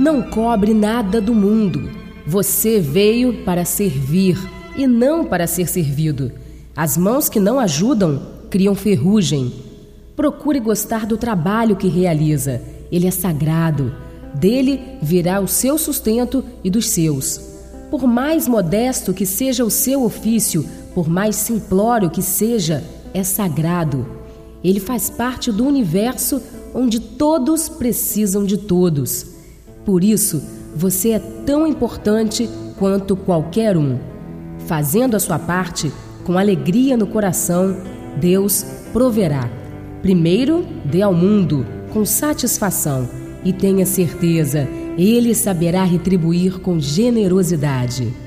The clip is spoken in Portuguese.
Não cobre nada do mundo. Você veio para servir e não para ser servido. As mãos que não ajudam criam ferrugem. Procure gostar do trabalho que realiza. Ele é sagrado. Dele virá o seu sustento e dos seus. Por mais modesto que seja o seu ofício, por mais simplório que seja, é sagrado. Ele faz parte do universo onde todos precisam de todos. Por isso, você é tão importante quanto qualquer um. Fazendo a sua parte, com alegria no coração, Deus proverá. Primeiro, dê ao mundo com satisfação e tenha certeza, Ele saberá retribuir com generosidade.